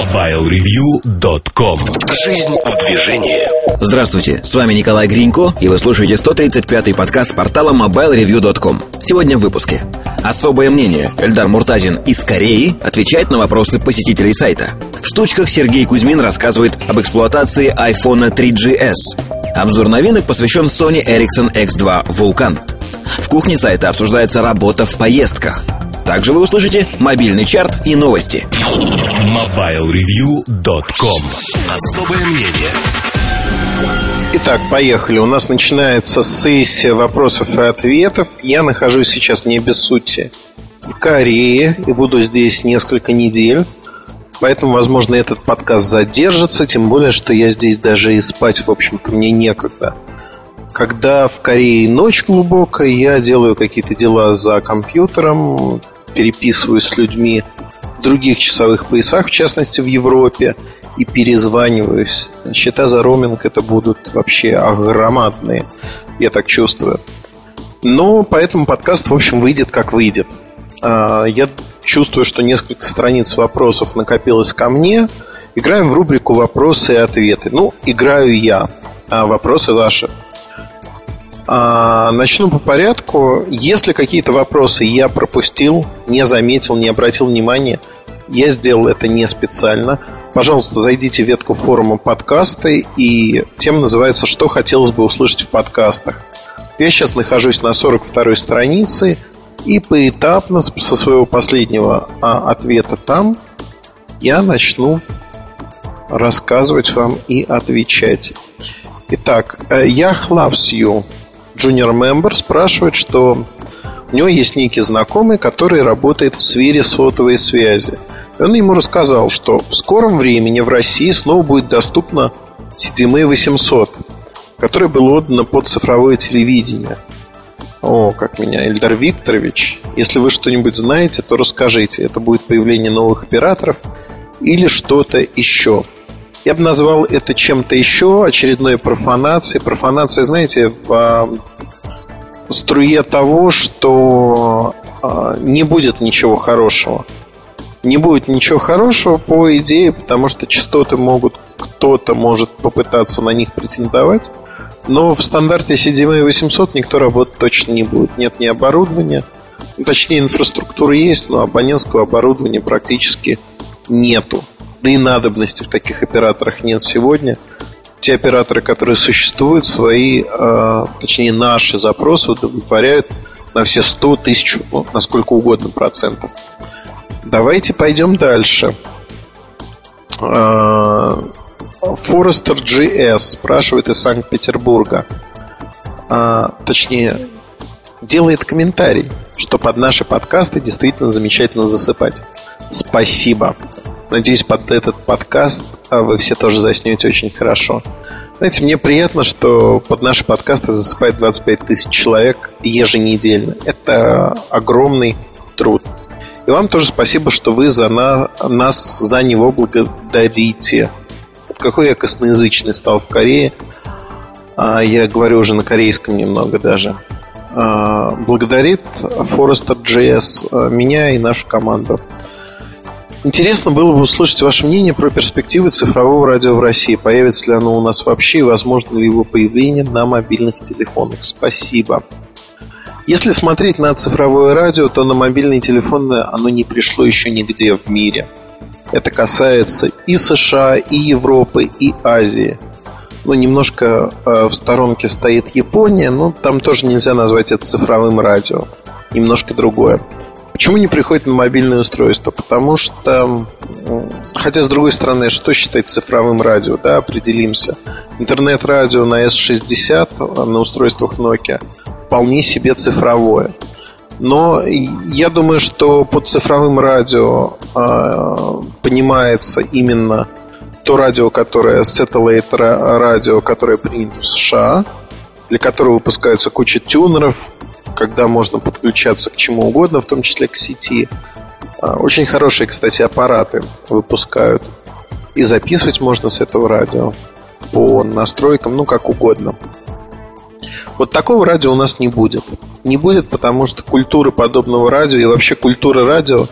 MobileReview.com Жизнь в движении Здравствуйте, с вами Николай Гринько, и вы слушаете 135-й подкаст портала MobileReview.com. Сегодня в выпуске. Особое мнение. Эльдар Муртазин из Кореи отвечает на вопросы посетителей сайта. В штучках Сергей Кузьмин рассказывает об эксплуатации iPhone 3GS. Обзор новинок посвящен Sony Ericsson X2 Vulcan. В кухне сайта обсуждается работа в поездках – также вы услышите мобильный чарт и новости. MobileReview.com Особое мнение Итак, поехали. У нас начинается сессия вопросов и ответов. Я нахожусь сейчас не без сути в Корее и буду здесь несколько недель. Поэтому, возможно, этот подкаст задержится, тем более, что я здесь даже и спать, в общем-то, мне некогда. Когда в Корее ночь глубокая, я делаю какие-то дела за компьютером, переписываюсь с людьми в других часовых поясах, в частности в Европе, и перезваниваюсь. Счета за роуминг это будут вообще огромадные, я так чувствую. Но поэтому подкаст, в общем, выйдет как выйдет. А, я чувствую, что несколько страниц вопросов накопилось ко мне. Играем в рубрику «Вопросы и ответы». Ну, играю я, а вопросы ваши – начну по порядку. Если какие-то вопросы я пропустил, не заметил, не обратил внимания, я сделал это не специально. Пожалуйста, зайдите в ветку форума подкасты, и тема называется «Что хотелось бы услышать в подкастах». Я сейчас нахожусь на 42-й странице, и поэтапно со своего последнего а, ответа там я начну рассказывать вам и отвечать. Итак, я loves junior member спрашивает, что у него есть некий знакомый, который работает в сфере сотовой связи. И он ему рассказал, что в скором времени в России снова будет доступно CDMA 800, которое было отдано под цифровое телевидение. О, как меня, Эльдар Викторович. Если вы что-нибудь знаете, то расскажите. Это будет появление новых операторов или что-то еще. Я бы назвал это чем-то еще, очередной профанацией. Профанация, знаете, в струе того, что э, не будет ничего хорошего. Не будет ничего хорошего по идее, потому что частоты могут, кто-то может попытаться на них претендовать. Но в стандарте CDMA 800 никто работать точно не будет. Нет ни оборудования, ну, точнее инфраструктура есть, но абонентского оборудования практически нету. Да и надобности в таких операторах нет сегодня те операторы, которые существуют, свои, э, точнее наши запросы удовлетворяют на все 100 тысяч, ну, на сколько угодно процентов. Давайте пойдем дальше. Э, Forester GS спрашивает из Санкт-Петербурга. А, точнее, делает комментарий, что под наши подкасты действительно замечательно засыпать. Спасибо. Надеюсь, под этот подкаст а вы все тоже заснете очень хорошо. Знаете, мне приятно, что под наши подкасты засыпает 25 тысяч человек еженедельно. Это огромный труд. И вам тоже спасибо, что вы за на, нас за него благодарите. Какой я косноязычный стал в Корее. А, я говорю уже на корейском немного даже. А, благодарит Forester JS а, меня и нашу команду. Интересно было бы услышать ваше мнение про перспективы цифрового радио в России. Появится ли оно у нас вообще и возможно ли его появление на мобильных телефонах? Спасибо. Если смотреть на цифровое радио, то на мобильные телефоны оно не пришло еще нигде в мире. Это касается и США, и Европы, и Азии. Ну, немножко э, в сторонке стоит Япония, но там тоже нельзя назвать это цифровым радио. Немножко другое. Почему не приходит на мобильное устройство? Потому что, хотя с другой стороны, что считать цифровым радио, да, определимся. Интернет-радио на S60 на устройствах Nokia вполне себе цифровое. Но я думаю, что под цифровым радио э, понимается именно то радио, которое satellite радио, которое принято в США, для которого выпускаются куча тюнеров, когда можно подключаться к чему угодно, в том числе к сети. А, очень хорошие, кстати, аппараты выпускают. И записывать можно с этого радио по настройкам, ну, как угодно. Вот такого радио у нас не будет. Не будет, потому что культура подобного радио и вообще культура радио,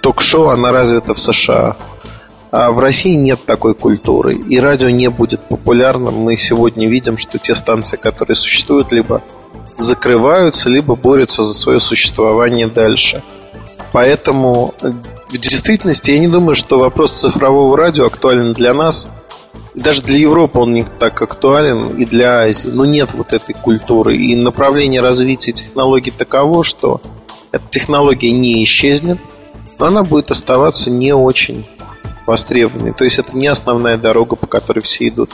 ток-шоу, она развита в США. А в России нет такой культуры, и радио не будет популярным. Мы сегодня видим, что те станции, которые существуют, либо закрываются, либо борются за свое существование дальше. Поэтому в действительности я не думаю, что вопрос цифрового радио актуален для нас. Даже для Европы он не так актуален, и для Азии. Но нет вот этой культуры. И направление развития технологий таково, что эта технология не исчезнет, но она будет оставаться не очень востребованной. То есть это не основная дорога, по которой все идут.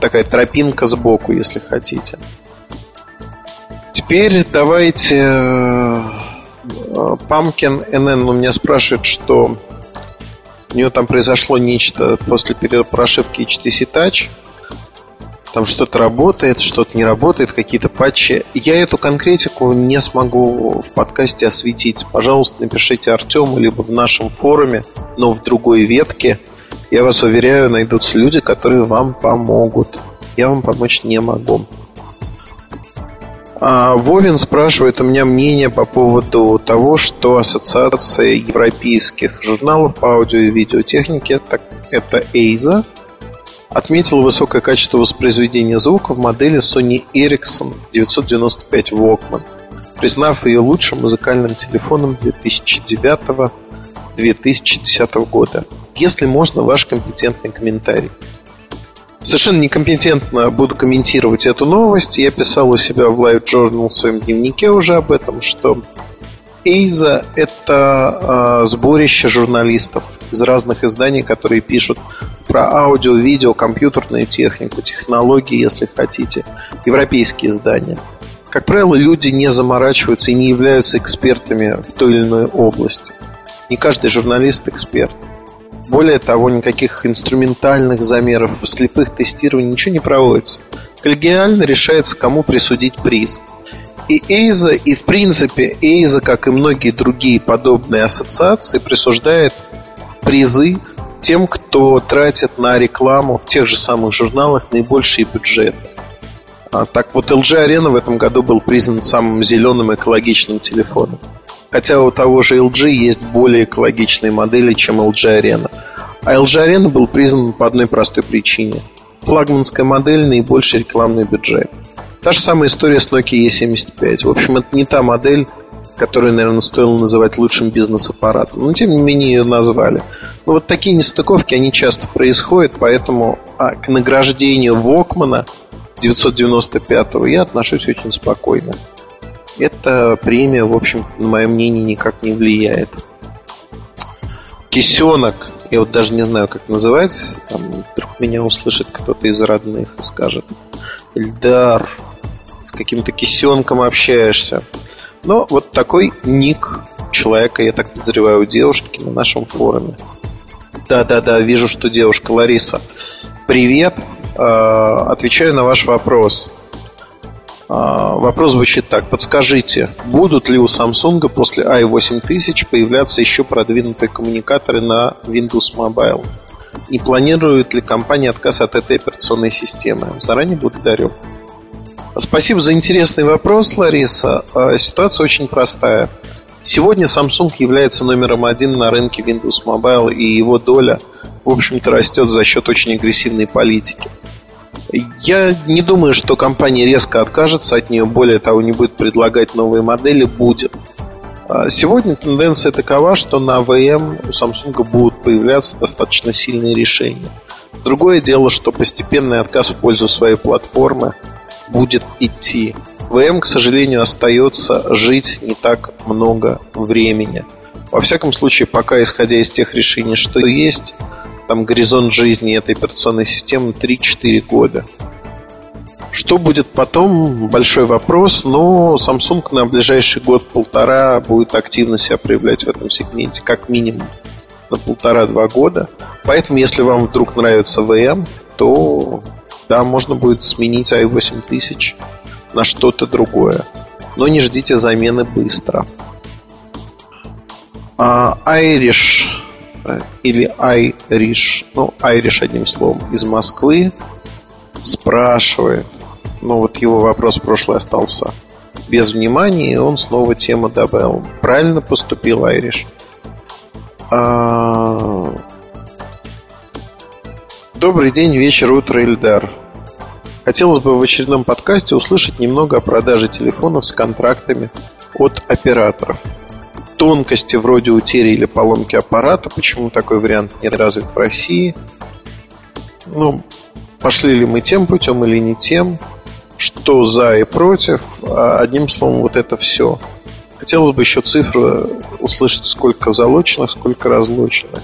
Такая тропинка сбоку, если хотите. Теперь давайте Памкин НН у меня спрашивает, что у нее там произошло нечто после прошивки HTC Touch. Там что-то работает, что-то не работает, какие-то патчи. Я эту конкретику не смогу в подкасте осветить. Пожалуйста, напишите Артему либо в нашем форуме, но в другой ветке. Я вас уверяю, найдутся люди, которые вам помогут. Я вам помочь не могу. А Вовин спрашивает у меня мнение по поводу того, что Ассоциация европейских журналов по аудио и видеотехнике, так, это EIZA, отметила высокое качество воспроизведения звука в модели Sony Ericsson 995 Walkman, признав ее лучшим музыкальным телефоном 2009-2010 года. Если можно, ваш компетентный комментарий. Совершенно некомпетентно буду комментировать эту новость. Я писал у себя в Live Journal в своем дневнике уже об этом, что Эйза – это э, сборище журналистов из разных изданий, которые пишут про аудио, видео, компьютерную технику, технологии, если хотите, европейские издания. Как правило, люди не заморачиваются и не являются экспертами в той или иной области. Не каждый журналист эксперт. Более того, никаких инструментальных замеров, слепых тестирований, ничего не проводится. Коллегиально решается, кому присудить приз. И Эйза, и в принципе Эйза, как и многие другие подобные ассоциации, присуждает призы тем, кто тратит на рекламу в тех же самых журналах наибольшие бюджеты. А, так вот, LG Arena в этом году был признан самым зеленым экологичным телефоном. Хотя у того же LG есть более экологичные модели, чем LG Arena. А LG Arena был признан по одной простой причине. Флагманская модель, наибольший рекламный бюджет. Та же самая история с Nokia E75. В общем, это не та модель, которую, наверное, стоило называть лучшим бизнес-аппаратом. Но, тем не менее, ее назвали. Но вот такие нестыковки, они часто происходят, поэтому а, к награждению Вокмана 995-го я отношусь очень спокойно эта премия, в общем, на мое мнение, никак не влияет. Кисенок, я вот даже не знаю, как называть, там вдруг меня услышит кто-то из родных и скажет, Эльдар, с каким-то кисенком общаешься. Но вот такой ник человека, я так подозреваю, у девушки на нашем форуме. Да-да-да, вижу, что девушка Лариса. Привет, а, отвечаю на ваш вопрос. А, вопрос звучит так. Подскажите, будут ли у Samsung после i8000 появляться еще продвинутые коммуникаторы на Windows Mobile? Не планирует ли компания отказ от этой операционной системы? Заранее благодарю. Спасибо за интересный вопрос, Лариса. А, ситуация очень простая. Сегодня Samsung является номером один на рынке Windows Mobile, и его доля, в общем-то, растет за счет очень агрессивной политики. Я не думаю, что компания резко откажется от нее, более того, не будет предлагать новые модели, будет. А сегодня тенденция такова, что на ВМ у Samsung будут появляться достаточно сильные решения. Другое дело, что постепенный отказ в пользу своей платформы будет идти. ВМ, к сожалению, остается жить не так много времени. Во всяком случае, пока исходя из тех решений, что есть, там горизонт жизни этой операционной системы 3-4 года. Что будет потом, большой вопрос, но Samsung на ближайший год-полтора будет активно себя проявлять в этом сегменте, как минимум на полтора-два года. Поэтому, если вам вдруг нравится VM, то да, можно будет сменить i8000 на что-то другое. Но не ждите замены быстро. А Irish или Айриш, ну, Айриш одним словом, из Москвы, спрашивает, ну вот его вопрос прошлый остался без внимания, и он снова тему добавил. Правильно поступил Айриш. Добрый день, вечер, утро, Ильдар. Хотелось бы в очередном подкасте услышать немного о продаже телефонов с контрактами от операторов. Тонкости вроде утери или поломки аппарата, почему такой вариант не развит в России. Ну, пошли ли мы тем путем или не тем, что за и против. А одним словом, вот это все. Хотелось бы еще цифры услышать, сколько залоченных, сколько разлученных.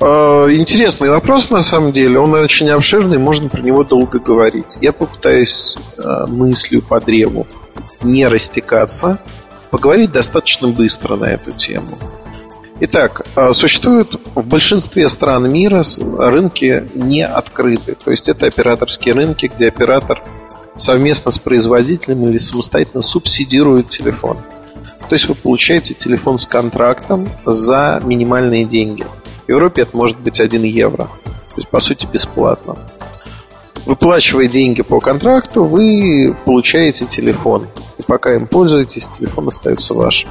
А, интересный вопрос, на самом деле. Он очень обширный, можно про него долго говорить. Я попытаюсь а, мыслью по древу не растекаться, поговорить достаточно быстро на эту тему. Итак, а, существуют в большинстве стран мира рынки не открыты. То есть это операторские рынки, где оператор совместно с производителем или самостоятельно субсидирует телефон. То есть вы получаете телефон с контрактом за минимальные деньги. В Европе это может быть 1 евро. То есть, по сути, бесплатно. Выплачивая деньги по контракту, вы получаете телефон. И пока им пользуетесь, телефон остается вашим.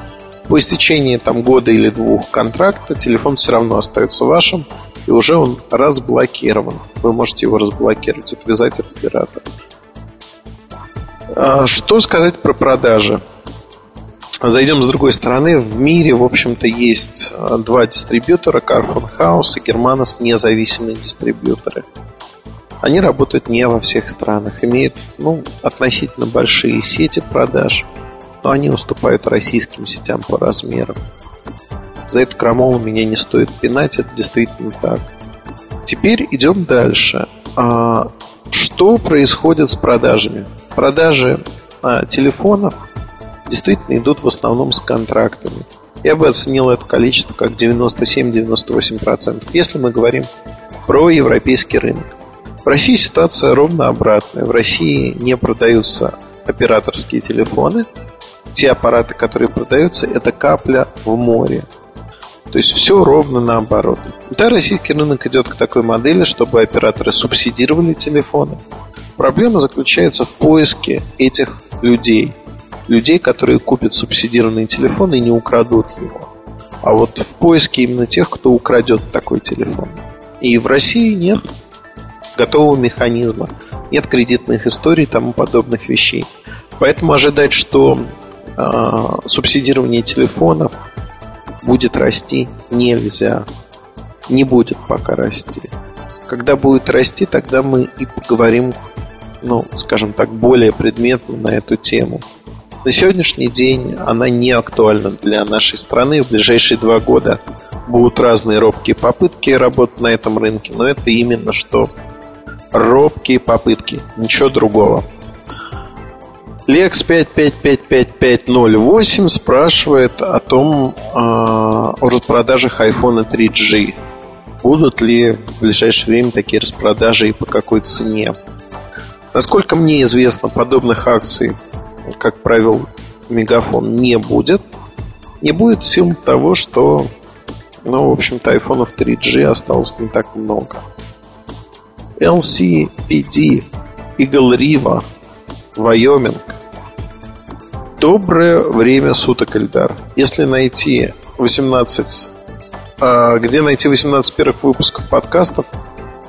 По истечении там, года или двух контракта телефон все равно остается вашим, и уже он разблокирован. Вы можете его разблокировать, отвязать от оператора. А что сказать про продажи? Зайдем с другой стороны. В мире, в общем-то, есть а, два дистрибьютора, Carphone House и Germanos, независимые дистрибьюторы. Они работают не во всех странах, имеют ну, относительно большие сети продаж, но они уступают российским сетям по размерам. За эту крамолу меня не стоит пинать, это действительно так. Теперь идем дальше. А, что происходит с продажами? Продажи а, телефонов действительно идут в основном с контрактами. Я бы оценил это количество как 97-98%, если мы говорим про европейский рынок. В России ситуация ровно обратная. В России не продаются операторские телефоны. Те аппараты, которые продаются, это капля в море. То есть все ровно наоборот. Да, российский рынок идет к такой модели, чтобы операторы субсидировали телефоны. Проблема заключается в поиске этих людей – людей, которые купят субсидированный телефон и не украдут его. А вот в поиске именно тех, кто украдет такой телефон. И в России нет готового механизма, нет кредитных историй и тому подобных вещей. Поэтому ожидать, что э, субсидирование телефонов будет расти нельзя. Не будет пока расти. Когда будет расти, тогда мы и поговорим, ну, скажем так, более предметно на эту тему. На сегодняшний день она не актуальна для нашей страны. В ближайшие два года будут разные робкие попытки работать на этом рынке, но это именно что робкие попытки, ничего другого. Lex 555508 спрашивает о том, а, о распродажах iPhone 3G. Будут ли в ближайшее время такие распродажи и по какой цене? Насколько мне известно, подобных акций как правило, мегафон не будет. Не будет в силу того, что, ну, в общем-то, айфонов 3G осталось не так много. LCPD Eagle Riva Вайоминг Доброе время суток, Эльдар. Если найти 18... А, где найти 18 первых выпусков подкастов,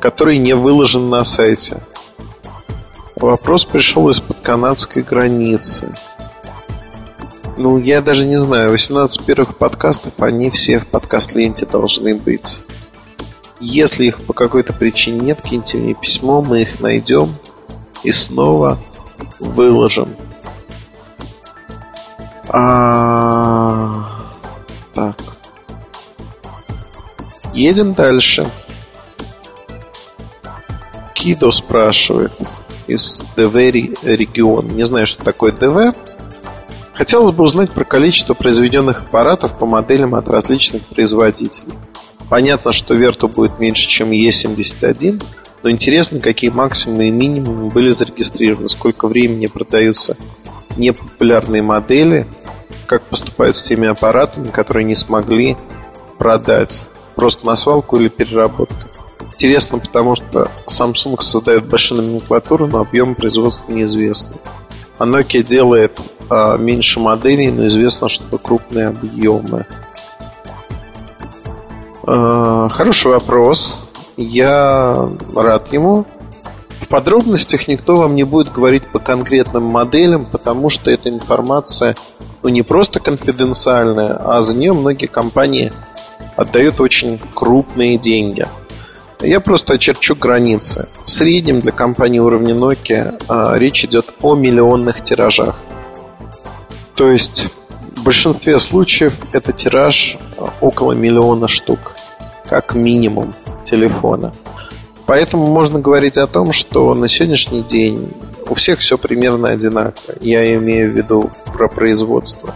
которые не выложены на сайте? Вопрос пришел из-под канадской границы. Ну, я даже не знаю, 18 первых подкастов, они все в подкаст-ленте должны быть. Если их по какой-то причине нет, киньте мне письмо, мы их найдем и снова выложим. А... Так. Едем дальше. Кидо спрашивает из ДВ регион. Не знаю, что такое ДВ. Хотелось бы узнать про количество произведенных аппаратов по моделям от различных производителей. Понятно, что Верту будет меньше, чем E71, но интересно, какие максимумы и минимумы были зарегистрированы, сколько времени продаются непопулярные модели, как поступают с теми аппаратами, которые не смогли продать просто на свалку или переработку интересно, потому что Samsung создает большую номенклатуру, но объем производства неизвестны. А Nokia делает а, меньше моделей, но известно, что крупные объемы. А, хороший вопрос. я рад ему. В подробностях никто вам не будет говорить по конкретным моделям, потому что эта информация ну, не просто конфиденциальная, а за нее многие компании отдают очень крупные деньги. Я просто очерчу границы. В среднем для компании уровня Nokia а, речь идет о миллионных тиражах. То есть в большинстве случаев это тираж а, около миллиона штук, как минимум телефона. Поэтому можно говорить о том, что на сегодняшний день у всех все примерно одинаково. Я имею в виду про производство.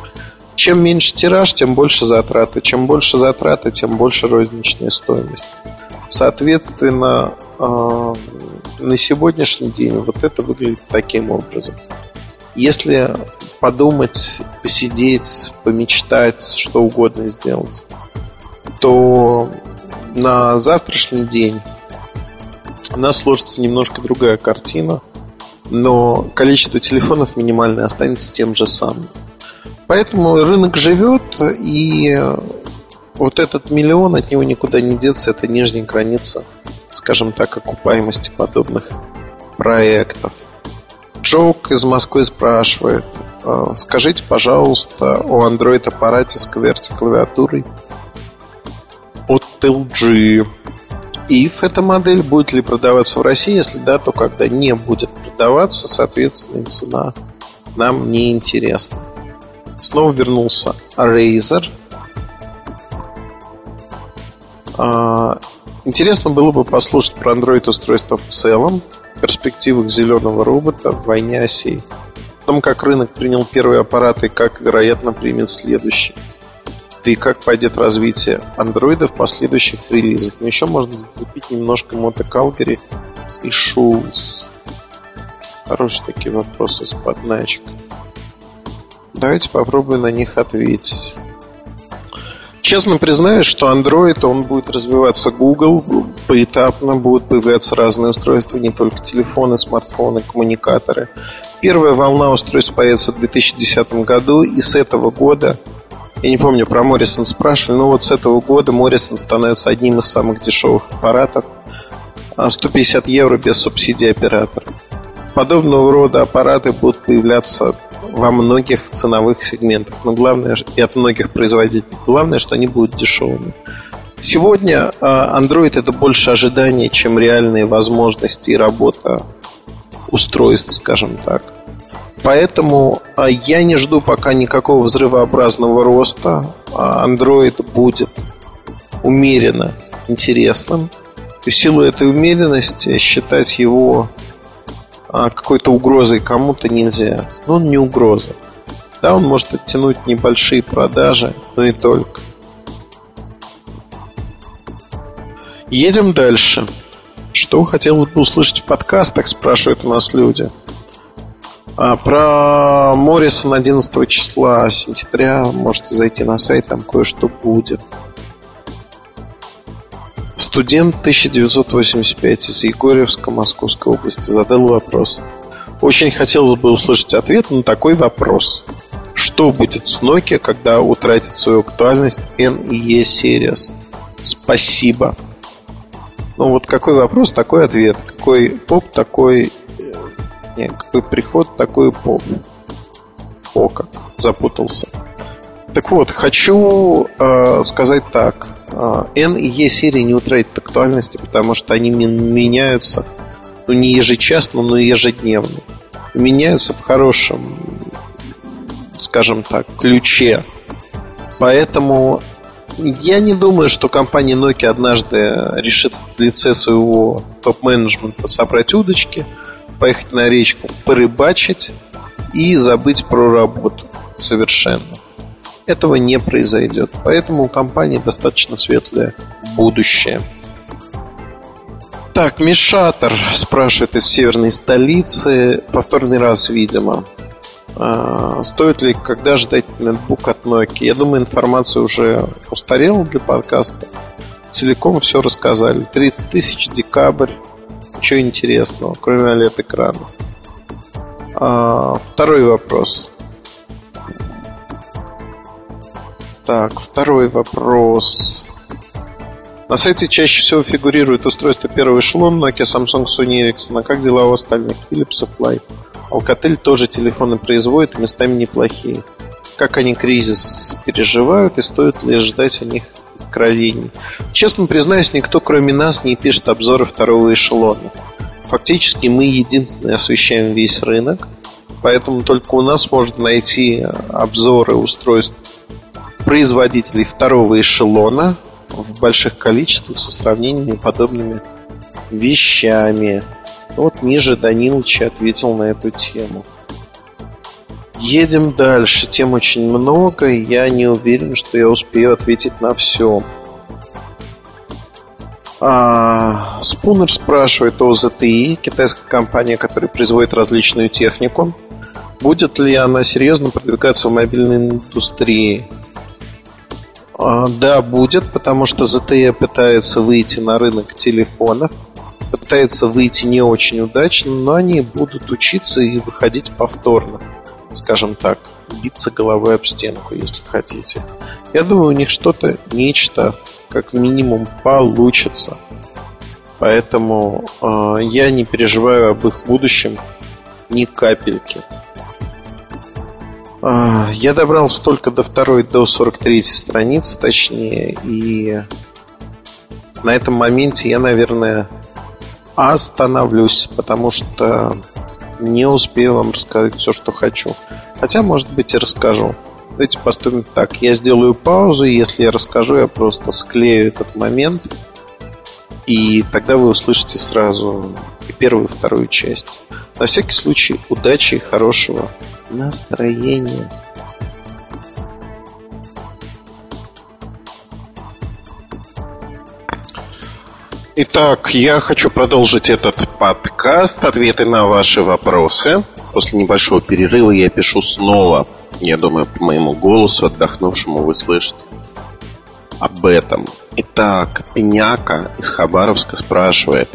Чем меньше тираж, тем больше затраты. Чем больше затраты, тем больше розничная стоимость. Соответственно, э, на сегодняшний день вот это выглядит таким образом. Если подумать, посидеть, помечтать, что угодно сделать, то на завтрашний день у нас сложится немножко другая картина, но количество телефонов минимальное останется тем же самым. Поэтому рынок живет, и вот этот миллион от него никуда не деться, это нижняя граница, скажем так, окупаемости подобных проектов. Джок из Москвы спрашивает, «А, скажите, пожалуйста, о Android аппарате с QWERTY клавиатурой от LG. If эта модель будет ли продаваться в России, если да, то когда не будет продаваться, соответственно, цена нам не интересна. Снова вернулся Razer. А, интересно было бы послушать про Android устройство в целом, перспективах зеленого робота войне осей. О том, как рынок принял первые аппараты и как, вероятно, примет следующий да и как пойдет развитие андроида в последующих релизах. Но еще можно зацепить немножко Moto Calgary и Shoes. Хорошие такие вопросы с подначек. Давайте попробуем на них ответить. Честно признаюсь, что Android, он будет развиваться Google, поэтапно будут появляться разные устройства, не только телефоны, смартфоны, коммуникаторы. Первая волна устройств появится в 2010 году, и с этого года я не помню, про Моррисон спрашивали, но вот с этого года Моррисон становится одним из самых дешевых аппаратов. 150 а евро без субсидий оператора. Подобного рода аппараты будут появляться во многих ценовых сегментах, но главное и от многих производителей. Главное, что они будут дешевыми. Сегодня а, Android это больше ожидания, чем реальные возможности и работа устройств, скажем так. Поэтому а, я не жду пока никакого взрывообразного роста. А, Android будет умеренно интересным. И в силу этой умеренности считать его а, какой-то угрозой кому-то нельзя. Но он не угроза. Да, он может оттянуть небольшие продажи, но и только. Едем дальше. Что хотелось бы услышать в подкастах, спрашивают у нас люди. А, про Моррисон 11 числа сентября можете зайти на сайт, там кое-что будет. Студент 1985 из Егорьевска Московской области задал вопрос. Очень хотелось бы услышать ответ на такой вопрос. Что будет с Nokia, когда утратит свою актуальность N и E Series? Спасибо. Ну вот какой вопрос, такой ответ. Какой поп, такой не, какой приход, такой поп. О, как запутался. Так вот, хочу э, сказать так. Э, N и E серии не утратят актуальности, потому что они меняются, ну, не ежечасно, но ежедневно. Меняются в хорошем, скажем так, ключе. Поэтому я не думаю, что компания Nokia однажды решит в лице своего топ-менеджмента собрать удочки – поехать на речку, порыбачить и забыть про работу совершенно. Этого не произойдет. Поэтому у компании достаточно светлое будущее. Так, Мишатор спрашивает из северной столицы, повторный раз, видимо. А, стоит ли когда ждать ноутбук от Nokia? Я думаю, информация уже устарела для подкаста. Целиком все рассказали. 30 тысяч, декабрь, Ничего интересного, кроме OLED-экрана. Второй вопрос. Так, второй вопрос. На сайте чаще всего фигурирует устройство первого эшелона Nokia, Samsung, Sony Ericsson. А как дела у остальных? Philips и Fly. Alcatel тоже телефоны производит, местами неплохие. Как они кризис переживают и стоит ли ждать о них откровений? Честно признаюсь, никто кроме нас не пишет обзоры второго эшелона. Фактически мы единственные освещаем весь рынок, поэтому только у нас можно найти обзоры устройств производителей второго эшелона в больших количествах со сравнениями подобными вещами. Вот ниже Данилович ответил на эту тему. Едем дальше. Тем очень много, и я не уверен, что я успею ответить на все. А, Спунер спрашивает о ZTE, китайская компания, которая производит различную технику. Будет ли она серьезно продвигаться в мобильной индустрии? А, да, будет, потому что ZTE пытается выйти на рынок телефонов, пытается выйти не очень удачно, но они будут учиться и выходить повторно, скажем так, биться головой об стенку, если хотите. Я думаю, у них что-то, нечто как минимум получится. Поэтому э, я не переживаю об их будущем ни капельки. Э, я добрался только до второй, до 43 страницы, точнее, и на этом моменте я, наверное, остановлюсь, потому что не успею вам рассказать все, что хочу. Хотя, может быть, и расскажу. Давайте поступим так. Я сделаю паузу, и если я расскажу, я просто склею этот момент. И тогда вы услышите сразу и первую, и вторую часть. На всякий случай, удачи и хорошего настроения. Итак, я хочу продолжить этот подкаст, ответы на ваши вопросы. После небольшого перерыва я пишу снова я думаю, по моему голосу отдохнувшему вы слышите об этом. Итак, Пеняка из Хабаровска спрашивает.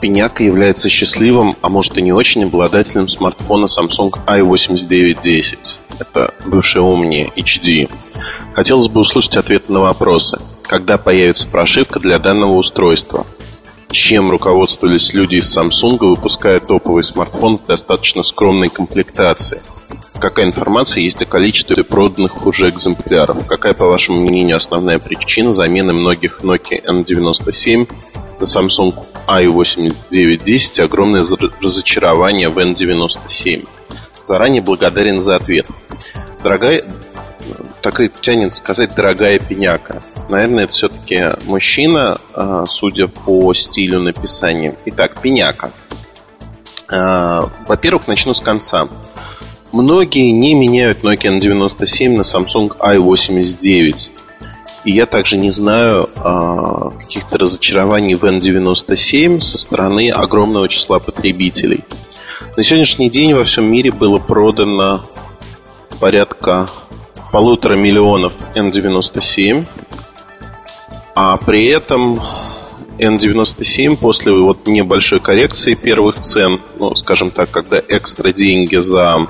Пеняка является счастливым, а может и не очень, обладателем смартфона Samsung i8910. Это бывший Omni HD. Хотелось бы услышать ответы на вопросы. Когда появится прошивка для данного устройства? Чем руководствовались люди из Samsung, выпуская топовый смартфон в достаточно скромной комплектации – Какая информация есть о количестве проданных уже экземпляров? Какая, по вашему мнению, основная причина замены многих Nokia N97 на Samsung i8910 и огромное разочарование в N97? Заранее благодарен за ответ. Дорогая, так и тянет сказать дорогая пеняка. Наверное, это все-таки мужчина, а, судя по стилю написания. Итак, пеняка. А, во-первых, начну с конца. Многие не меняют Nokia N97 на Samsung i89. И я также не знаю а, каких-то разочарований в N97 со стороны огромного числа потребителей. На сегодняшний день во всем мире было продано порядка полутора миллионов N97, а при этом N97 после вот небольшой коррекции первых цен, ну, скажем так, когда экстра деньги за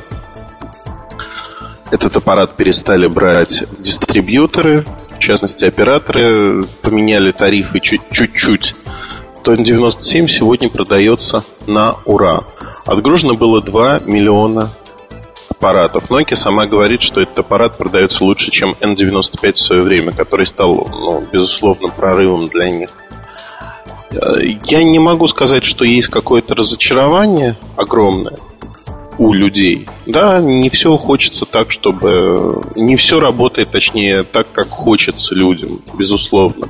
этот аппарат перестали брать дистрибьюторы, в частности операторы поменяли тарифы чуть-чуть, то N97 сегодня продается на ура. Отгружено было 2 миллиона аппаратов. Nokia сама говорит, что этот аппарат продается лучше, чем N95 в свое время, который стал, ну, безусловно, прорывом для них. Я не могу сказать, что есть какое-то разочарование огромное у людей. Да, не все хочется так, чтобы... Не все работает, точнее, так, как хочется людям, безусловно.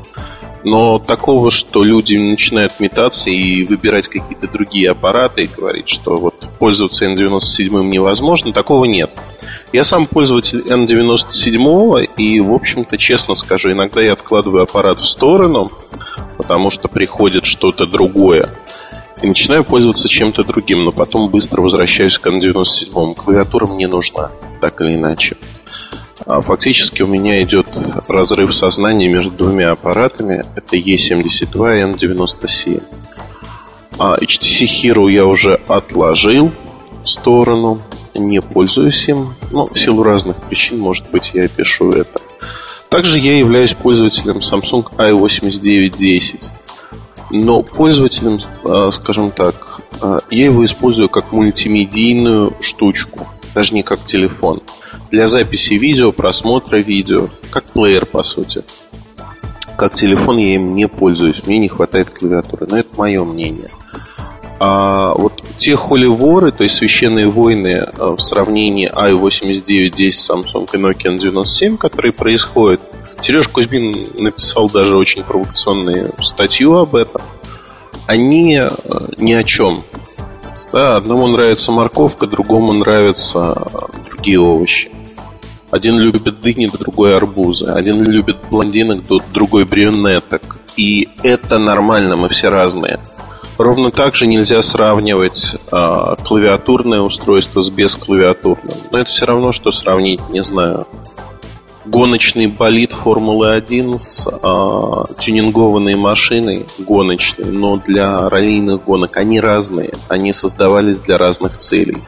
Но такого, что люди начинают метаться и выбирать какие-то другие аппараты и говорить, что вот пользоваться N97 невозможно, такого нет. Я сам пользователь N97 и, в общем-то, честно скажу, иногда я откладываю аппарат в сторону, потому что приходит что-то другое и начинаю пользоваться чем-то другим, но потом быстро возвращаюсь к N97. Клавиатура мне нужна, так или иначе. А фактически у меня идет разрыв сознания между двумя аппаратами. Это E72 и N97. А HTC Hero я уже отложил в сторону. Не пользуюсь им. Но в силу разных причин, может быть, я пишу это. Также я являюсь пользователем Samsung i8910. Но пользователем, а, скажем так, а, я его использую как мультимедийную штучку, даже не как телефон. Для записи видео, просмотра видео, как плеер, по сути. Как телефон я им не пользуюсь, мне не хватает клавиатуры, но это мое мнение. А вот те холиворы, то есть священные войны а, в сравнении i8910 Samsung и Nokia N97, которые происходят, Сереж Кузьмин написал даже очень провокационную статью об этом. Они а, ни о чем. Да, одному нравится морковка, другому нравятся а, другие овощи. Один любит дыни, другой арбузы. Один любит блондинок, другой брюнеток. И это нормально, мы все разные. Ровно так же нельзя сравнивать э, клавиатурное устройство с бесклавиатурным. Но это все равно, что сравнить, не знаю, гоночный болид Формулы-1 с э, тюнингованной машиной гоночной, но для раллийных гонок они разные, они создавались для разных целей.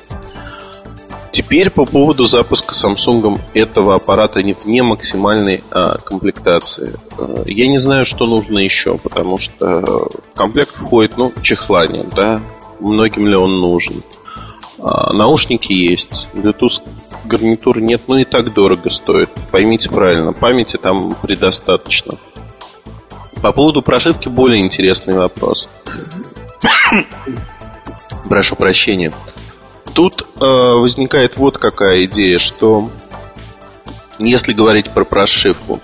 Теперь по поводу запуска Samsung этого аппарата не вне максимальной а, комплектации. А, я не знаю, что нужно еще, потому что в комплект входит, ну, чехлание, да, многим ли он нужен. А, наушники есть, Bluetooth гарнитур нет, но и так дорого стоит. Поймите правильно, памяти там предостаточно. По поводу прошивки более интересный вопрос. Прошу прощения. Тут э, возникает вот какая идея, что если говорить про прошивку,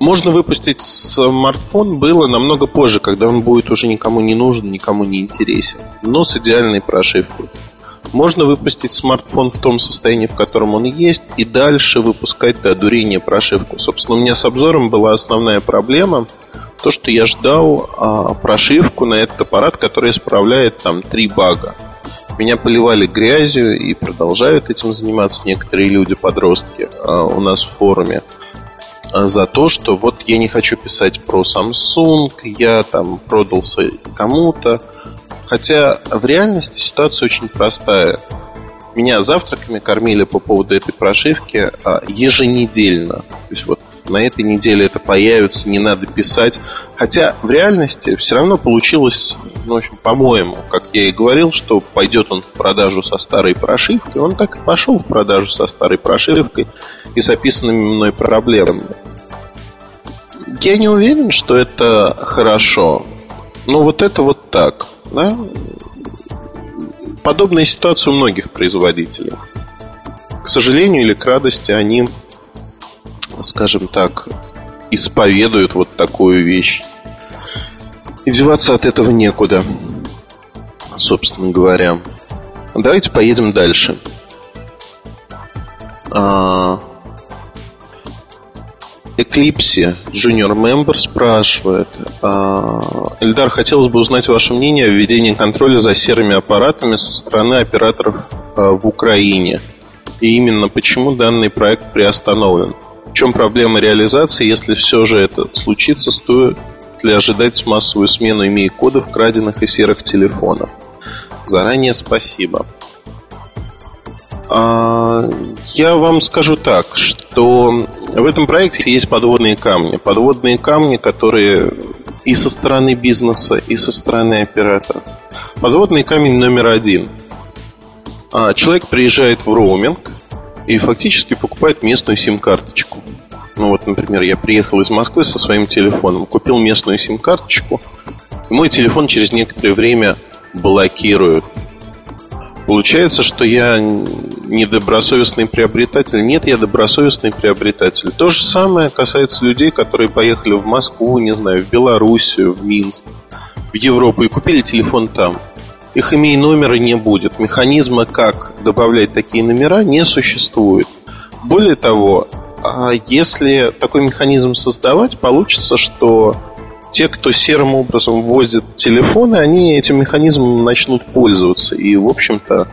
можно выпустить смартфон было намного позже, когда он будет уже никому не нужен, никому не интересен, но с идеальной прошивкой. Можно выпустить смартфон в том состоянии, в котором он есть, и дальше выпускать до одурения прошивку. Собственно, у меня с обзором была основная проблема, то, что я ждал а, прошивку на этот аппарат, который исправляет там три бага. Меня поливали грязью и продолжают этим заниматься некоторые люди, подростки, а, у нас в форуме а, за то, что вот я не хочу писать про Samsung, я там продался кому-то. Хотя в реальности ситуация очень простая. Меня завтраками кормили по поводу этой прошивки а, еженедельно. То есть вот на этой неделе это появится, не надо писать. Хотя в реальности все равно получилось, ну, в общем, по-моему, как я и говорил, что пойдет он в продажу со старой прошивкой. Он так и пошел в продажу со старой прошивкой и с описанными мной проблемами. Я не уверен, что это хорошо. Но вот это вот так. Да? Подобная ситуация у многих производителей. К сожалению или к радости, они скажем так, исповедуют вот такую вещь. И деваться от этого некуда, собственно говоря. Давайте поедем дальше. А, Eclipse Junior Member спрашивает а, Эльдар, хотелось бы узнать ваше мнение о введении контроля за серыми аппаратами со стороны операторов а, в Украине. И именно почему данный проект приостановлен. В чем проблема реализации, если все же это случится, стоит ли ожидать массовую смену имея кодов краденных и серых телефонов? Заранее спасибо. А, я вам скажу так, что в этом проекте есть подводные камни. Подводные камни, которые и со стороны бизнеса, и со стороны оператора. Подводный камень номер один. А, человек приезжает в роуминг, и фактически покупает местную сим-карточку. Ну вот, например, я приехал из Москвы со своим телефоном, купил местную сим-карточку, и мой телефон через некоторое время блокируют. Получается, что я недобросовестный приобретатель. Нет, я добросовестный приобретатель. То же самое касается людей, которые поехали в Москву, не знаю, в Белоруссию, в Минск, в Европу и купили телефон там. Их имей номера не будет. Механизма, как добавлять такие номера, не существует. Более того, а если такой механизм создавать, получится, что те, кто серым образом вводит телефоны, они этим механизмом начнут пользоваться. И, в общем-то,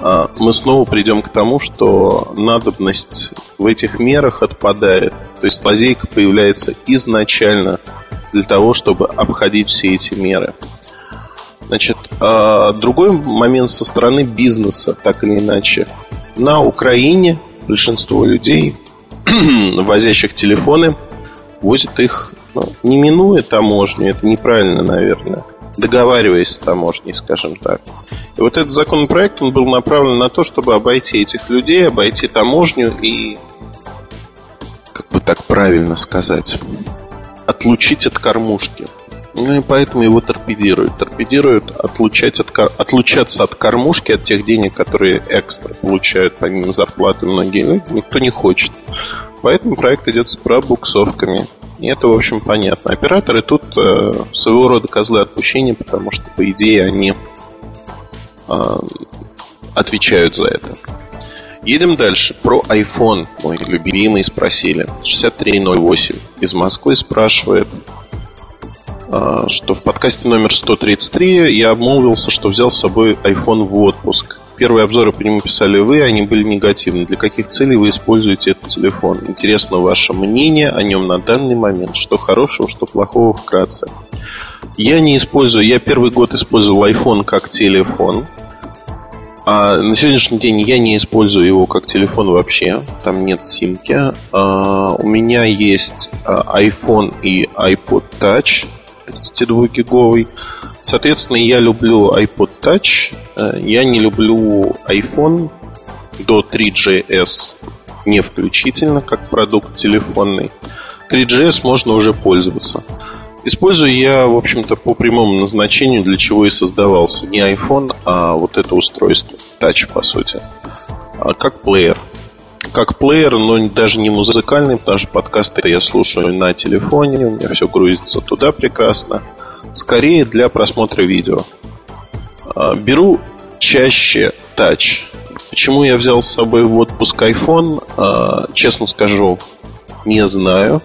а, мы снова придем к тому, что надобность в этих мерах отпадает. То есть лазейка появляется изначально для того, чтобы обходить все эти меры. Значит, а, другой момент со стороны бизнеса, так или иначе. На Украине большинство людей возящих телефоны, возят их, ну, не минуя таможню, это неправильно, наверное, договариваясь с таможней, скажем так. И вот этот законопроект, он был направлен на то, чтобы обойти этих людей, обойти таможню и, как бы так правильно сказать, отлучить от кормушки. Ну и поэтому его торпедируют. Торпедируют отлучать от, отлучаться от кормушки, от тех денег, которые экстра получают помимо зарплаты многие люди, никто не хочет. Поэтому проект идет с пробуксовками. И это, в общем, понятно. Операторы тут э, своего рода козлы отпущения, потому что, по идее, они э, отвечают за это. Едем дальше. Про iPhone, мой любимый, спросили. 6308 из Москвы спрашивает, что в подкасте номер 133 я обмолвился, что взял с собой iPhone в отпуск. Первые обзоры по нему писали вы, они были негативны. Для каких целей вы используете этот телефон? Интересно ваше мнение о нем на данный момент. Что хорошего, что плохого вкратце. Я не использую, я первый год использовал iPhone как телефон. А на сегодняшний день я не использую его как телефон вообще. Там нет симки. А, у меня есть а, iPhone и iPod Touch 32-гиговый. Соответственно, я люблю iPod Touch, э, я не люблю iPhone до 3GS не включительно, как продукт телефонный. 3GS можно уже пользоваться. Использую я, в общем-то, по прямому назначению, для чего и создавался. Не iPhone, а вот это устройство. Touch, по сути. А как плеер. Как плеер, но даже не музыкальный, потому что подкасты я слушаю на телефоне, у меня все грузится туда прекрасно скорее для просмотра видео. А, беру чаще тач. Почему я взял с собой в отпуск iPhone, а, честно скажу, не знаю.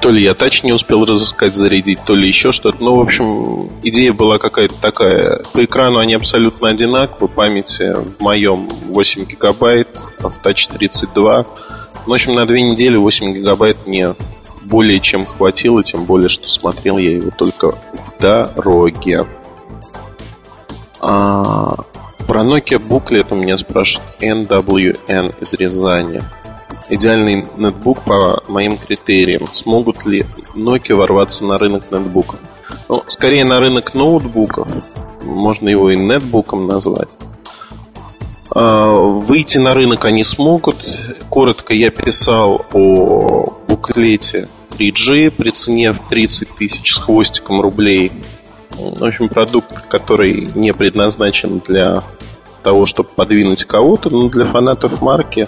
То ли я тач не успел разыскать, зарядить, то ли еще что-то. Ну, в общем, идея была какая-то такая. По экрану они абсолютно одинаковы. Памяти в моем 8 гигабайт, а в тач 32. В общем, на две недели 8 гигабайт мне более чем хватило, тем более, что смотрел я его только в дороге. А, про Nokia буклет у меня спрашивает NWN из Рязани. Идеальный нетбук по моим критериям. Смогут ли Nokia ворваться на рынок нетбуков? Ну, скорее на рынок ноутбуков. Можно его и нетбуком назвать. А, выйти на рынок они смогут. Коротко я писал о буклете 3G при цене в 30 тысяч с хвостиком рублей. В общем, продукт, который не предназначен для того, чтобы подвинуть кого-то, но для фанатов марки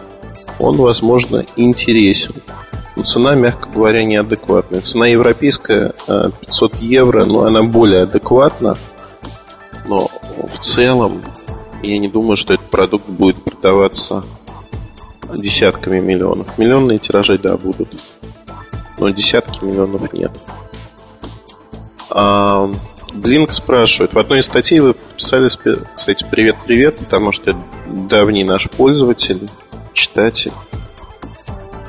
он, возможно, интересен. Но цена, мягко говоря, неадекватная. Цена европейская 500 э, евро, но она более адекватна. Но в целом я не думаю, что этот продукт будет продаваться десятками миллионов. Миллионные тиражи, да, будут. Но десятки миллионов нет. А, Блинк спрашивает. В одной из статей вы писали, кстати, привет-привет, потому что давний наш пользователь, читатель.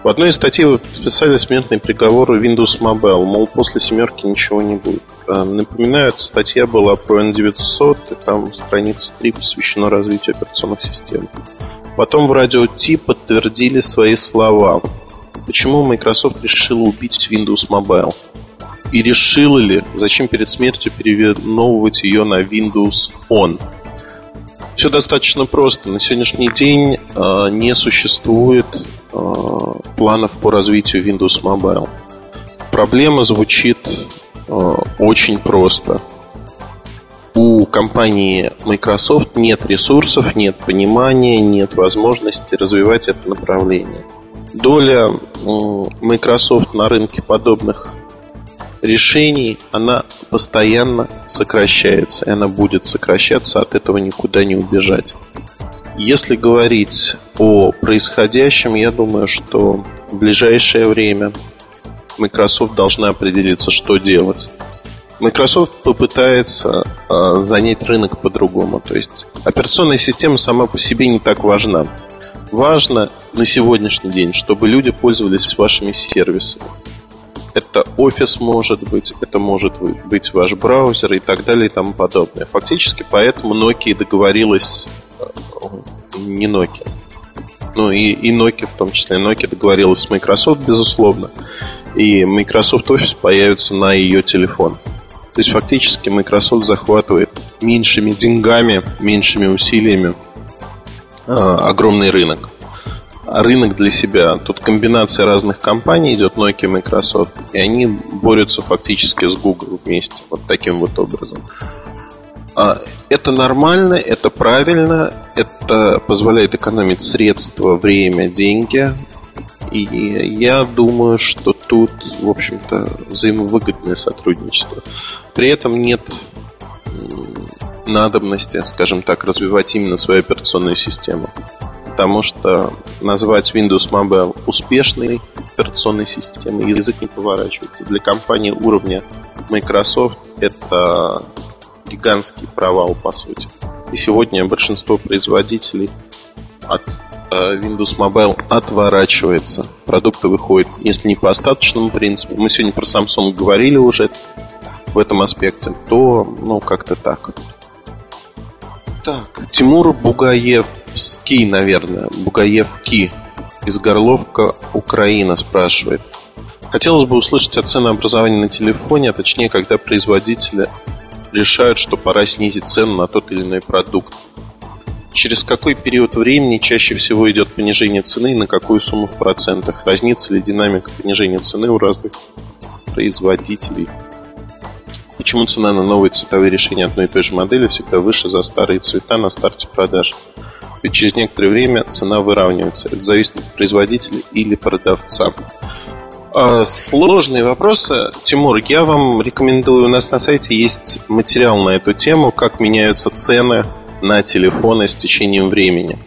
В одной из статей вы писали смертный приговор Windows Mobile, мол, после семерки ничего не будет. А, напоминаю, эта статья была про N900, и там страница 3 посвящена развитию операционных систем. Потом в радио T подтвердили свои слова. Почему Microsoft решила убить Windows Mobile? И решила ли, зачем перед смертью переименовывать ее на Windows On? Все достаточно просто. На сегодняшний день э, не существует э, планов по развитию Windows Mobile. Проблема звучит э, очень просто. У компании Microsoft нет ресурсов, нет понимания, нет возможности развивать это направление. Доля Microsoft на рынке подобных решений, она постоянно сокращается, и она будет сокращаться, от этого никуда не убежать. Если говорить о происходящем, я думаю, что в ближайшее время Microsoft должна определиться, что делать. Microsoft попытается э, занять рынок по-другому. То есть операционная система сама по себе не так важна. Важно на сегодняшний день, чтобы люди пользовались вашими сервисами. Это офис может быть, это может быть ваш браузер и так далее и тому подобное. Фактически поэтому Nokia договорилась, э, не Nokia, Ну и, и Nokia в том числе. Nokia договорилась с Microsoft, безусловно. И Microsoft Office появится на ее телефон. То есть фактически Microsoft захватывает меньшими деньгами, меньшими усилиями э, огромный рынок. Рынок для себя. Тут комбинация разных компаний идет, Nokia Microsoft, и они борются фактически с Google вместе, вот таким вот образом. А, это нормально, это правильно, это позволяет экономить средства, время, деньги. И я думаю, что тут, в общем-то, взаимовыгодное сотрудничество. При этом нет надобности, скажем так, развивать именно свою операционную систему. Потому что назвать Windows Mobile успешной операционной системой язык не поворачивается. Для компании уровня Microsoft это гигантский провал, по сути. И сегодня большинство производителей от э, Windows Mobile отворачивается. Продукты выходят, если не по остаточному принципу, мы сегодня про Samsung говорили уже в этом аспекте, то, ну, как-то так. Так, Тимур Бугаевский, наверное, Бугаевки из Горловка, Украина спрашивает. Хотелось бы услышать о ценообразовании на телефоне, а точнее, когда производители решают, что пора снизить цену на тот или иной продукт. Через какой период времени чаще всего идет понижение цены и на какую сумму в процентах? Разнится ли динамика понижения цены у разных производителей? Почему цена на новые цветовые решения одной и той же модели всегда выше за старые цвета на старте продаж? Ведь через некоторое время цена выравнивается. Это зависит от производителя или продавца. А, сложные вопросы. Тимур, я вам рекомендую, у нас на сайте есть материал на эту тему, как меняются цены на телефоны с течением времени.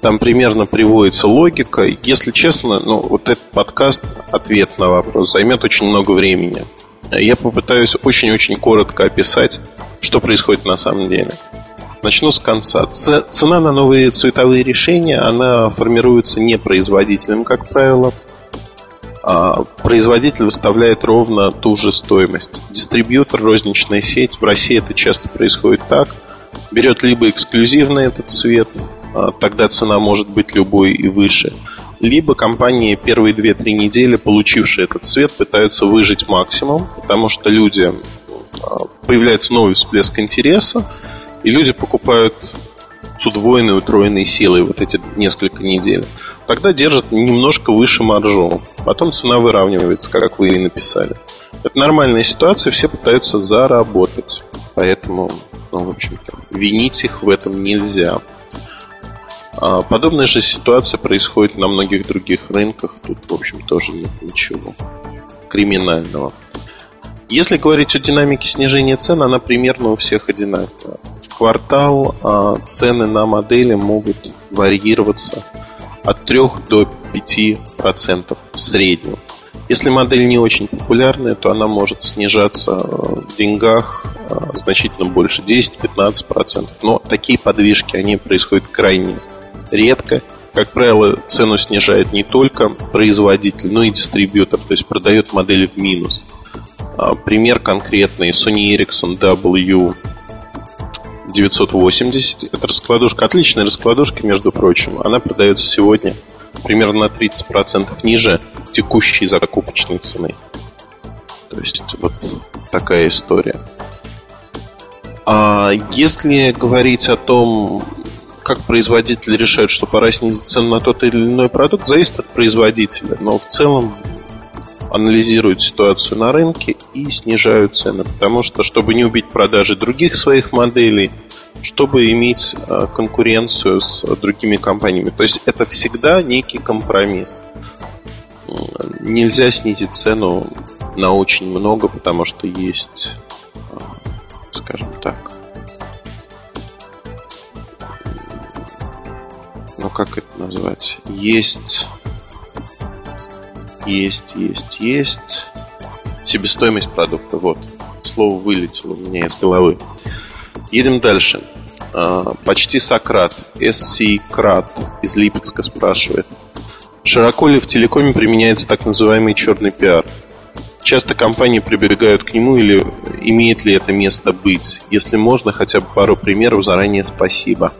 Там примерно приводится логика. Если честно, ну, вот этот подкаст, ответ на вопрос, займет очень много времени. Я попытаюсь очень-очень коротко описать, что происходит на самом деле. Начну с конца. Цена на новые цветовые решения, она формируется не производителем, как правило, а производитель выставляет ровно ту же стоимость. Дистрибьютор, розничная сеть, в России это часто происходит так, берет либо эксклюзивный этот цвет, а тогда цена может быть любой и выше, либо компании первые 2-3 недели, получившие этот цвет, пытаются выжить максимум, потому что люди а, появляется новый всплеск интереса, и люди покупают с удвоенной, утроенной силой вот эти несколько недель тогда держат немножко выше маржу. Потом цена выравнивается, как вы и написали. Это нормальная ситуация, все пытаются заработать. Поэтому, ну, в общем-то, винить их в этом нельзя. А подобная же ситуация происходит на многих других рынках. Тут, в общем, тоже нет ничего криминального. Если говорить о динамике снижения цен, она примерно у всех одинаковая. В квартал а, цены на модели могут варьироваться от 3 до 5% в среднем. Если модель не очень популярная, то она может снижаться э, в деньгах э, значительно больше, 10-15%. Но такие подвижки, они происходят крайне редко. Как правило, цену снижает не только производитель, но и дистрибьютор, то есть продает модели в минус. А, пример конкретный Sony Ericsson W 980. Это раскладушка, отличная раскладушка, между прочим. Она продается сегодня примерно на 30% ниже текущей закупочной цены. То есть вот такая история. А если говорить о том, как производители решают, что пора снизить цену на тот или иной продукт, зависит от производителя. Но в целом анализируют ситуацию на рынке и снижают цены. Потому что, чтобы не убить продажи других своих моделей, чтобы иметь а, конкуренцию с другими компаниями. То есть это всегда некий компромисс. Нельзя снизить цену на очень много, потому что есть, а, скажем так, ну как это назвать? Есть есть, есть, есть. Себестоимость продукта, вот. Слово вылетело у меня из головы. Едем дальше. А, почти Сократ, SC Крат из Липецка спрашивает. Широко ли в телекоме применяется так называемый черный пиар? Часто компании прибегают к нему или имеет ли это место быть? Если можно, хотя бы пару примеров заранее спасибо.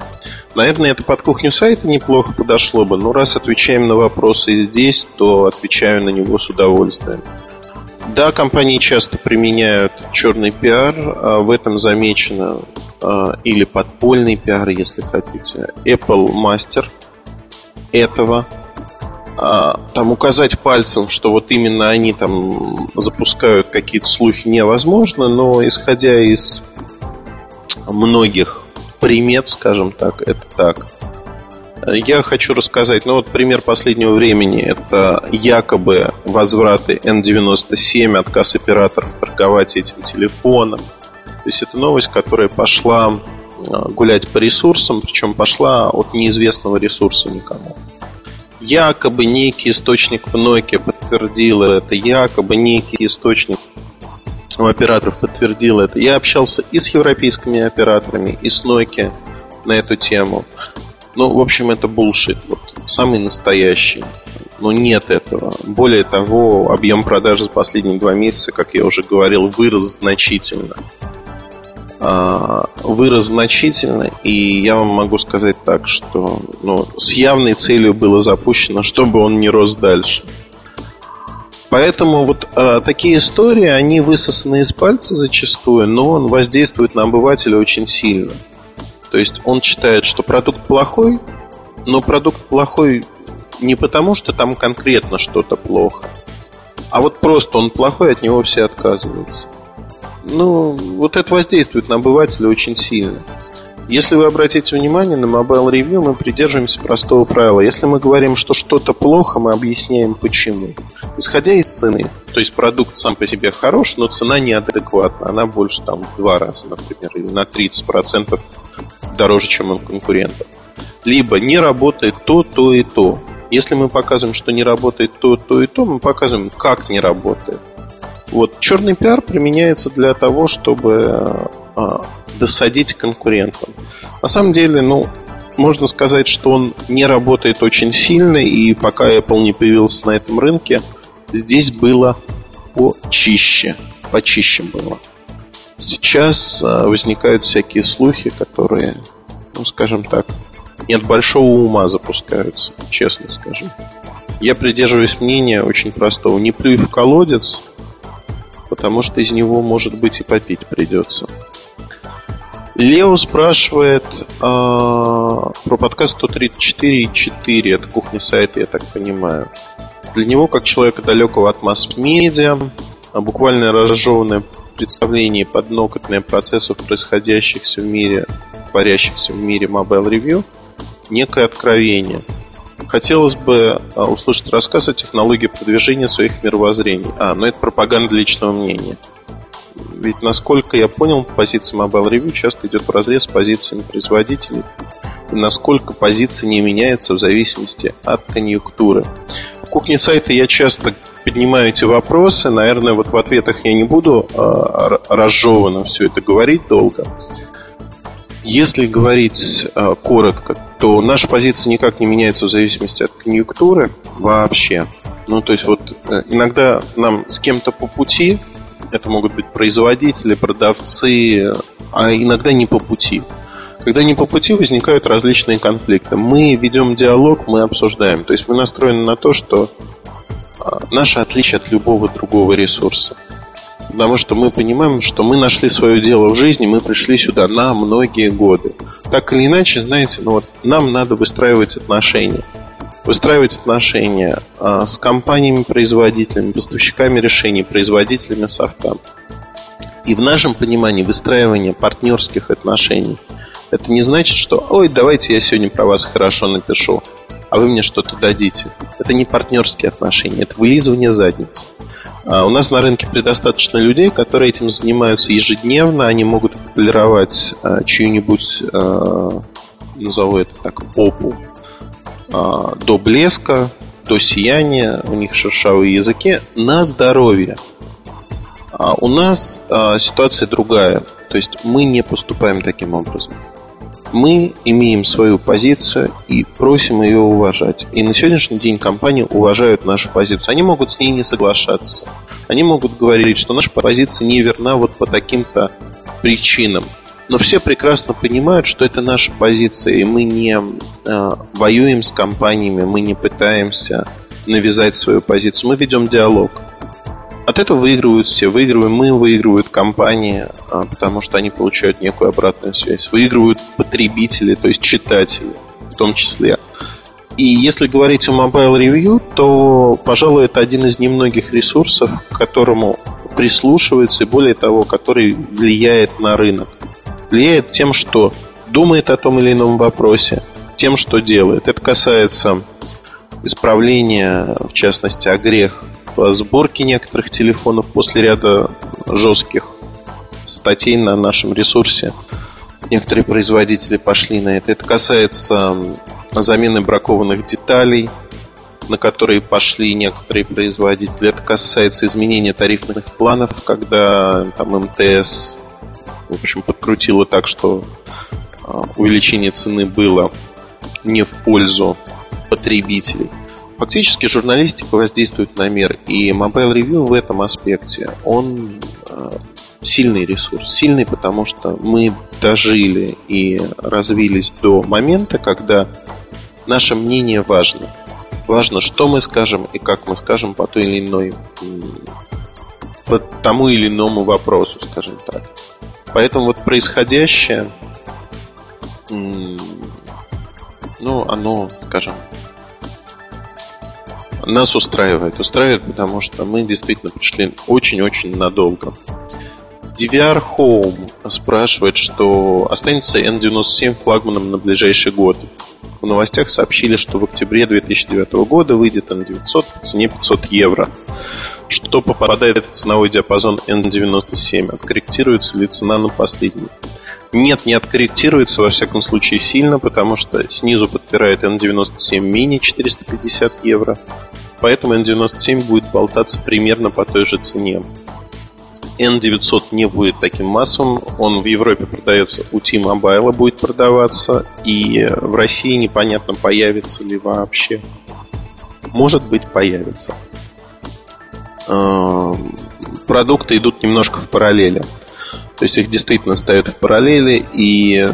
Наверное, это под кухню сайта неплохо подошло бы, но раз отвечаем на вопросы здесь, то отвечаю на него с удовольствием. Да, компании часто применяют черный пиар, а в этом замечено а, или подпольный пиар, если хотите. Apple мастер этого. А, там указать пальцем, что вот именно они там запускают какие-то слухи невозможно, но исходя из многих примет, скажем так, это так. Я хочу рассказать, ну вот пример последнего времени. Это якобы возвраты N97 Отказ операторов торговать этим телефоном. То есть это новость, которая пошла а, гулять по ресурсам Причем пошла от неизвестного ресурса никому. Якобы некий источник в Nokia подтвердил это Якобы некий источник у операторов подтвердил это. Я общался и с европейскими операторами, и с Nokia на эту тему. Ну, в общем, это булшит. Вот, самый настоящий. Но нет этого. Более того, объем продаж за последние два месяца, как я уже говорил, вырос значительно. А, вырос значительно, и я вам могу сказать так, что ну, с явной целью было запущено, чтобы он не рос дальше. Поэтому вот э, такие истории, они высосаны из пальца зачастую, но он воздействует на обывателя очень сильно. То есть он считает, что продукт плохой, но продукт плохой не потому, что там конкретно что-то плохо, а вот просто он плохой, от него все отказываются. Ну, вот это воздействует на обывателя очень сильно. Если вы обратите внимание на Mobile Review, мы придерживаемся простого правила. Если мы говорим, что что-то плохо, мы объясняем почему. Исходя из цены. То есть продукт сам по себе хорош, но цена неадекватна. Она больше там в два раза, например, или на 30% дороже, чем у конкурентов. Либо не работает то, то и то. Если мы показываем, что не работает то, то и то, мы показываем, как не работает. Вот черный пиар применяется для того, чтобы а, досадить конкурентам. На самом деле, ну, можно сказать, что он не работает очень сильно, и пока Apple не появился на этом рынке, здесь было почище. Почище было. Сейчас а, возникают всякие слухи, которые, ну, скажем так, нет большого ума запускаются, честно скажу. Я придерживаюсь мнения очень простого. Не плюй в колодец, потому что из него, может быть, и попить придется. Лео спрашивает э, про подкаст 134.4. Это кухня сайта, я так понимаю. Для него, как человека далекого от масс-медиа, буквально разжеванное представление подноготное процессов, происходящихся в мире, творящихся в мире Mobile Review, некое откровение. Хотелось бы а, услышать рассказ о технологии продвижения своих мировоззрений. А, ну это пропаганда личного мнения. Ведь, насколько я понял, позиция Mobile Review часто идет в разрез с позициями производителей. И насколько позиция не меняется в зависимости от конъюнктуры. В кухне сайта я часто поднимаю эти вопросы. Наверное, вот в ответах я не буду э, разжеванно все это говорить долго. Если говорить э, коротко, то наша позиция никак не меняется в зависимости от конъюнктуры вообще. Ну, то есть вот э, иногда нам с кем-то по пути, это могут быть производители, продавцы, а иногда не по пути. Когда не по пути, возникают различные конфликты. Мы ведем диалог, мы обсуждаем. То есть мы настроены на то, что а, наше отличие от любого другого ресурса. Потому что мы понимаем, что мы нашли свое дело в жизни, мы пришли сюда на многие годы. Так или иначе, знаете, ну вот нам надо выстраивать отношения выстраивать отношения а, с компаниями-производителями, поставщиками решений, производителями софта. И в нашем понимании выстраивание партнерских отношений это не значит, что «Ой, давайте я сегодня про вас хорошо напишу, а вы мне что-то дадите». Это не партнерские отношения, это вылизывание задницы. А у нас на рынке предостаточно людей, которые этим занимаются ежедневно. Они могут полировать а, чью-нибудь, а, назову это так, попу а, до блеска, до сияния, у них шершавые языки, на здоровье. А у нас а, ситуация другая. То есть мы не поступаем таким образом. Мы имеем свою позицию и просим ее уважать. И на сегодняшний день компании уважают нашу позицию. Они могут с ней не соглашаться. Они могут говорить, что наша позиция не верна вот по таким-то причинам. Но все прекрасно понимают, что это наша позиция, и мы не э, воюем с компаниями, мы не пытаемся навязать свою позицию, мы ведем диалог. От этого выигрывают все. Выигрываем мы, выигрывают компании, а, потому что они получают некую обратную связь. Выигрывают потребители, то есть читатели в том числе. И если говорить о Mobile Review, то, пожалуй, это один из немногих ресурсов, к которому прислушивается и, более того, который влияет на рынок. Влияет тем, что думает о том или ином вопросе, тем, что делает. Это касается исправления, в частности, огрех сборке некоторых телефонов после ряда жестких статей на нашем ресурсе. Некоторые производители пошли на это. Это касается замены бракованных деталей, на которые пошли некоторые производители. Это касается изменения тарифных планов, когда там МТС в общем, подкрутило так, что а, увеличение цены было не в пользу потребителей. Фактически журналистика воздействует на мир, и Mobile Review в этом аспекте, он а, сильный ресурс. Сильный, потому что мы дожили и развились до момента, когда наше мнение важно. Важно, что мы скажем и как мы скажем по той или иной по тому или иному вопросу, скажем так. Поэтому вот происходящее, ну, оно, скажем, нас устраивает. Устраивает, потому что мы действительно пришли очень-очень надолго. DVR Home спрашивает, что останется N97 флагманом на ближайший год. В новостях сообщили, что в октябре 2009 года выйдет N900 по цене 500 евро. Что попадает в ценовой диапазон N97? Откорректируется ли цена на последний? Нет, не откорректируется, во всяком случае, сильно, потому что снизу подпирает N97 мини 450 евро. Поэтому N97 будет болтаться примерно по той же цене. N900 не будет таким массовым. Он в Европе продается у T-Mobile, будет продаваться. И в России непонятно, появится ли вообще. Может быть, появится. Эм, продукты идут немножко в параллели. То есть их действительно ставят в параллели. И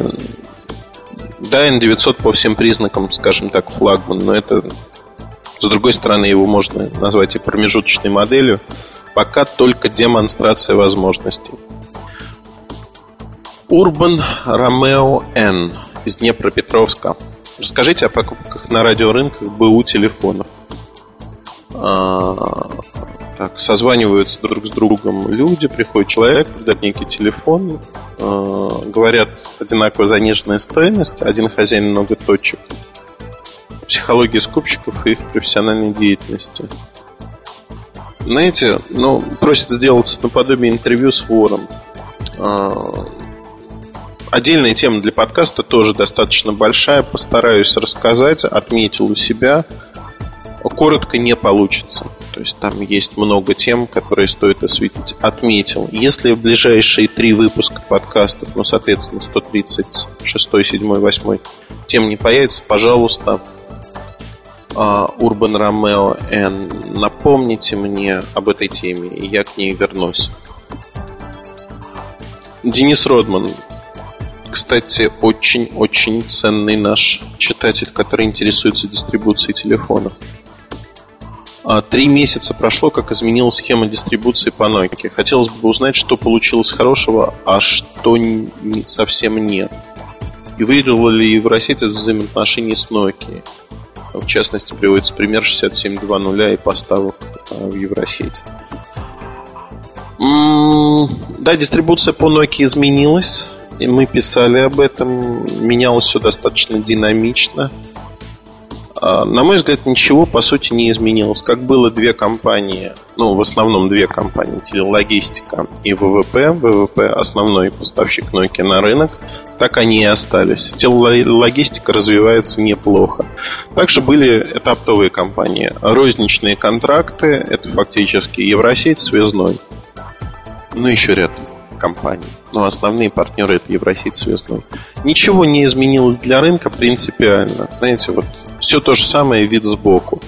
да, N900 по всем признакам, скажем так, флагман. Но это, с другой стороны, его можно назвать и промежуточной моделью пока только демонстрация возможностей. Урбан Ромео Н из Днепропетровска. Расскажите о покупках на радиорынках БУ телефонов. А, так, созваниваются друг с другом люди, приходит человек, продает некий телефон, а, говорят одинаково заниженная стоимость, один хозяин много точек. Психология скупщиков и их профессиональной деятельности. Знаете, ну, просят сделать наподобие интервью с вором. А, отдельная тема для подкаста тоже достаточно большая. Постараюсь рассказать, отметил у себя. Коротко не получится. То есть там есть много тем, которые стоит осветить. Отметил. Если в ближайшие три выпуска подкастов, ну, соответственно, 136, 7, 8, тем не появится, пожалуйста, Urban Romeo N. Напомните мне об этой теме, и я к ней вернусь. Денис Родман. Кстати, очень-очень ценный наш читатель, который интересуется дистрибуцией телефонов. А, три месяца прошло, как изменилась схема дистрибуции по Nokia. Хотелось бы узнать, что получилось хорошего, а что совсем нет. И выиграла ли Евросеть это взаимоотношения с Nokia? В частности, приводится пример 67.2.0 и поставок э, в Евросеть. Да, дистрибуция по Nokia изменилась. И мы писали об этом. Менялось все достаточно динамично. А, на мой взгляд, ничего по сути не изменилось. Как было две компании, ну, в основном две компании, телелогистика и ВВП. ВВП основной поставщик Nokia на рынок так они и остались. Телологистика развивается неплохо. Также были это оптовые компании. Розничные контракты, это фактически Евросеть, Связной. Ну, еще ряд компаний. Но основные партнеры это Евросеть, Связной. Ничего не изменилось для рынка принципиально. Знаете, вот все то же самое вид сбоку.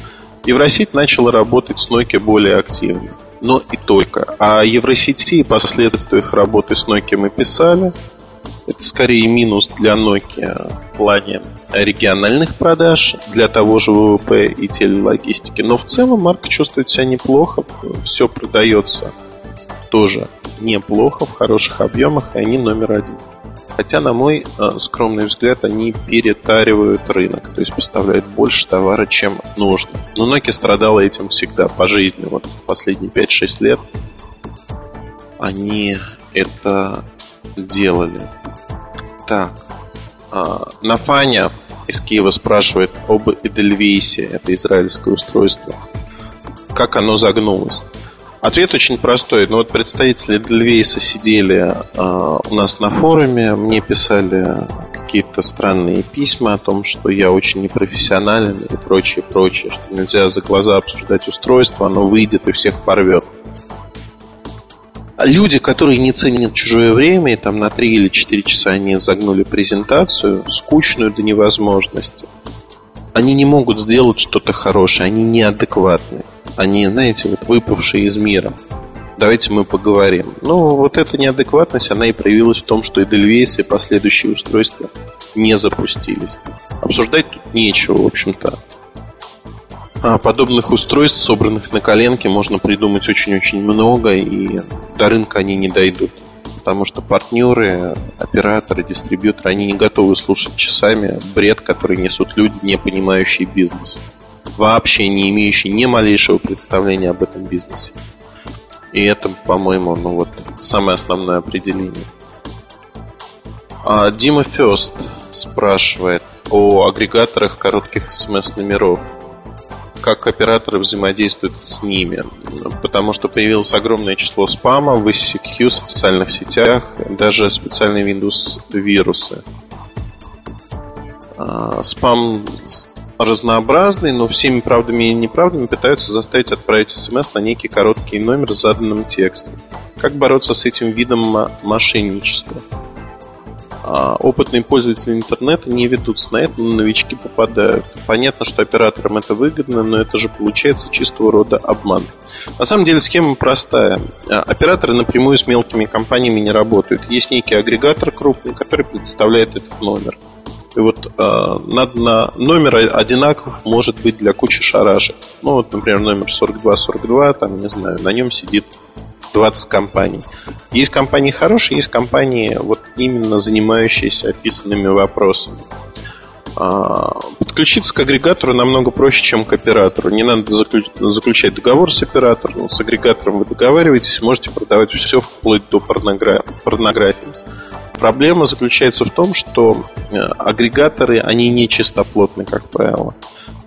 Евросеть начала работать с Nokia более активно. Но и только. А Евросети и последствия их работы с Nokia мы писали – Это скорее минус для Nokia в плане региональных продаж, для того же ВВП и телелогистики. Но в целом марка чувствует себя неплохо, все продается тоже неплохо, в хороших объемах, и они номер один. Хотя, на мой э, скромный взгляд, они перетаривают рынок, то есть поставляют больше товара, чем нужно. Но Nokia страдала этим всегда по жизни. Вот последние 5-6 лет они это делали. Так. А, Нафаня из Киева спрашивает об Эдельвейсе. Это израильское устройство. Как оно загнулось? Ответ очень простой. Ну вот представители Эдельвейса сидели э, у нас на форуме, мне писали какие-то странные письма о том, что я очень непрофессионален и прочее, прочее, что нельзя за глаза обсуждать устройство, оно выйдет и всех порвет. А люди, которые не ценят чужое время, и там на 3 или 4 часа они загнули презентацию, скучную до невозможности, они не могут сделать что-то хорошее, они неадекватны. Они, знаете, вот выпавшие из мира. Давайте мы поговорим. Ну, вот эта неадекватность, она и проявилась в том, что Эдельвейс и последующие устройства не запустились. Обсуждать тут нечего, в общем-то. А подобных устройств, собранных на коленке, можно придумать очень-очень много, и до рынка они не дойдут. Потому что партнеры, операторы, дистрибьюторы, они не готовы слушать часами бред, который несут люди, не понимающие бизнес. Вообще не имеющие ни малейшего представления об этом бизнесе. И это, по-моему, ну вот самое основное определение. А Дима Фест спрашивает о агрегаторах коротких смс-номеров как операторы взаимодействуют с ними. Потому что появилось огромное число спама в ICQ, в социальных сетях, даже специальные Windows вирусы. А, спам разнообразный, но всеми правдами и неправдами пытаются заставить отправить смс на некий короткий номер с заданным текстом. Как бороться с этим видом мошенничества? А опытные пользователи интернета не ведутся на это, но новички попадают. Понятно, что операторам это выгодно, но это же получается чистого рода обман. На самом деле схема простая. А, операторы напрямую с мелкими компаниями не работают. Есть некий агрегатор крупный, который предоставляет этот номер. И вот э, на, на номер одинаков может быть для кучи шарашек. Ну вот, например, номер 4242, там, не знаю, на нем сидит 20 компаний. Есть компании хорошие, есть компании, вот именно занимающиеся описанными вопросами. А, подключиться к агрегатору намного проще, чем к оператору. Не надо заключать договор с оператором. С агрегатором вы договариваетесь, можете продавать все вплоть до порнографии. Проблема заключается в том, что э, агрегаторы, они не чистоплотны, как правило.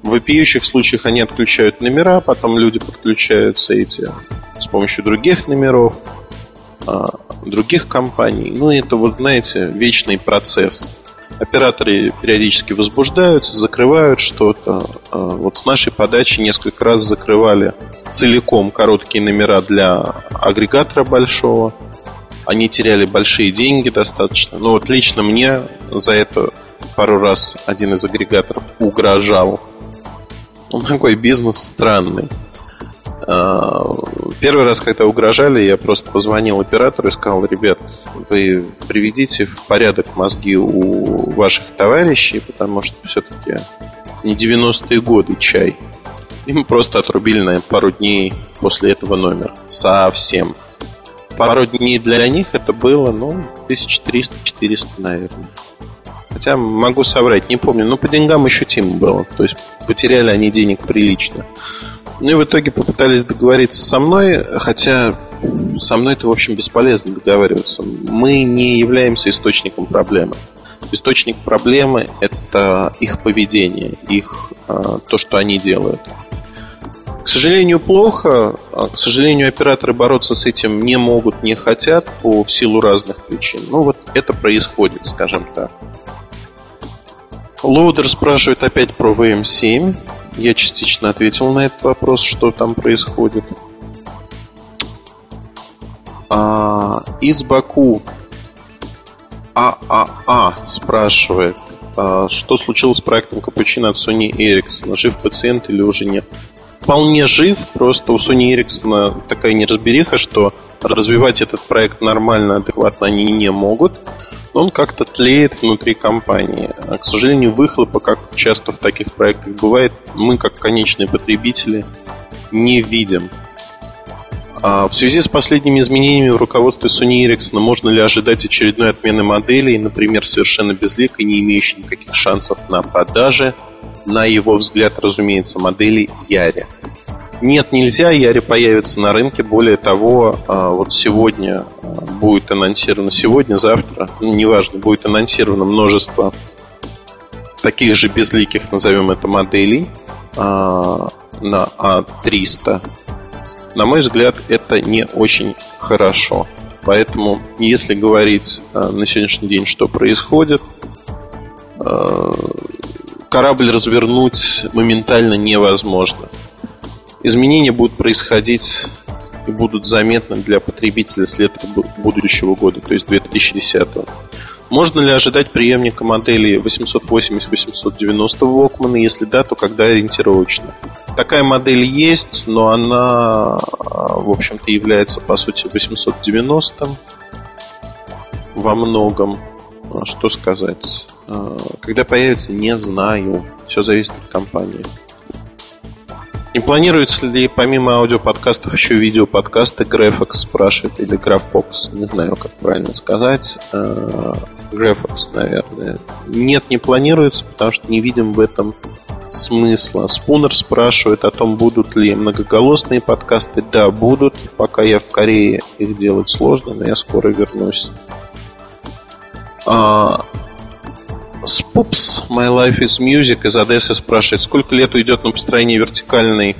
В вопиющих случаях они отключают номера, потом люди подключаются эти с помощью других номеров, а, других компаний. Ну, это вот, знаете, вечный процесс. Операторы периодически возбуждаются, закрывают что-то. А, вот с нашей подачи несколько раз закрывали целиком короткие номера для агрегатора большого. Они теряли большие деньги достаточно. Но вот лично мне за это пару раз один из агрегаторов угрожал. Он такой бизнес странный. А, первый раз, когда угрожали, я просто позвонил оператору и сказал, ребят, вы приведите в порядок мозги у ваших товарищей, потому что все-таки не 90-е годы чай. И мы просто отрубили на пару дней после этого номер. Совсем. Пару дней для них это было, ну, 1300-400, наверное. Хотя могу соврать, не помню. Но по деньгам ощутимо было. То есть потеряли они денег прилично. Ну и в итоге попытались договориться со мной, хотя со мной это, в общем, бесполезно договариваться. Мы не являемся источником проблемы. Источник проблемы – это их поведение, их а, то, что они делают. К сожалению, плохо. А, к сожалению, операторы бороться с этим не могут, не хотят по силу разных причин. Ну вот это происходит, скажем так. Лоудер спрашивает опять про VM7. Я частично ответил на этот вопрос, что там происходит. А, из Баку ААА спрашивает, а, что случилось с проектом Капучино от Sony Ericsson? Жив пациент или уже нет? Вполне жив, просто у Sony Ericsson такая неразбериха, что развивать этот проект нормально, адекватно они не могут. Он как-то тлеет внутри компании. А, к сожалению, выхлопа, как часто в таких проектах бывает, мы, как конечные потребители, не видим. А в связи с последними изменениями в руководстве Sony Ericsson можно ли ожидать очередной отмены моделей, например, совершенно безликой, не имеющей никаких шансов на продаже, на его взгляд, разумеется, модели Яри? Нет, нельзя, Яри появится на рынке. Более того, а, вот сегодня а, будет анонсировано, сегодня, завтра, ну, неважно, будет анонсировано множество таких же безликих, назовем это, моделей а, на А300. На мой взгляд, это не очень хорошо. Поэтому, если говорить на сегодняшний день, что происходит, корабль развернуть моментально невозможно изменения будут происходить и будут заметны для потребителя с лета будущего года, то есть 2010. Можно ли ожидать преемника модели 880-890 Walkman? Если да, то когда ориентировочно? Такая модель есть, но она, в общем-то, является, по сути, 890 во многом. А что сказать? А, когда появится, не знаю. Все зависит от компании. Не планируется ли помимо аудиоподкастов еще видеоподкасты Graphics спрашивает или Graphox, не знаю, как правильно сказать. Graphox, э, наверное. Нет, не планируется, потому что не видим в этом смысла. Спунер спрашивает о том, будут ли многоголосные подкасты. Да, будут. Пока я в Корее, их делать сложно, но я скоро вернусь. А, Спупс, My Life is Music из Одессы спрашивает, сколько лет уйдет на построение вертикальной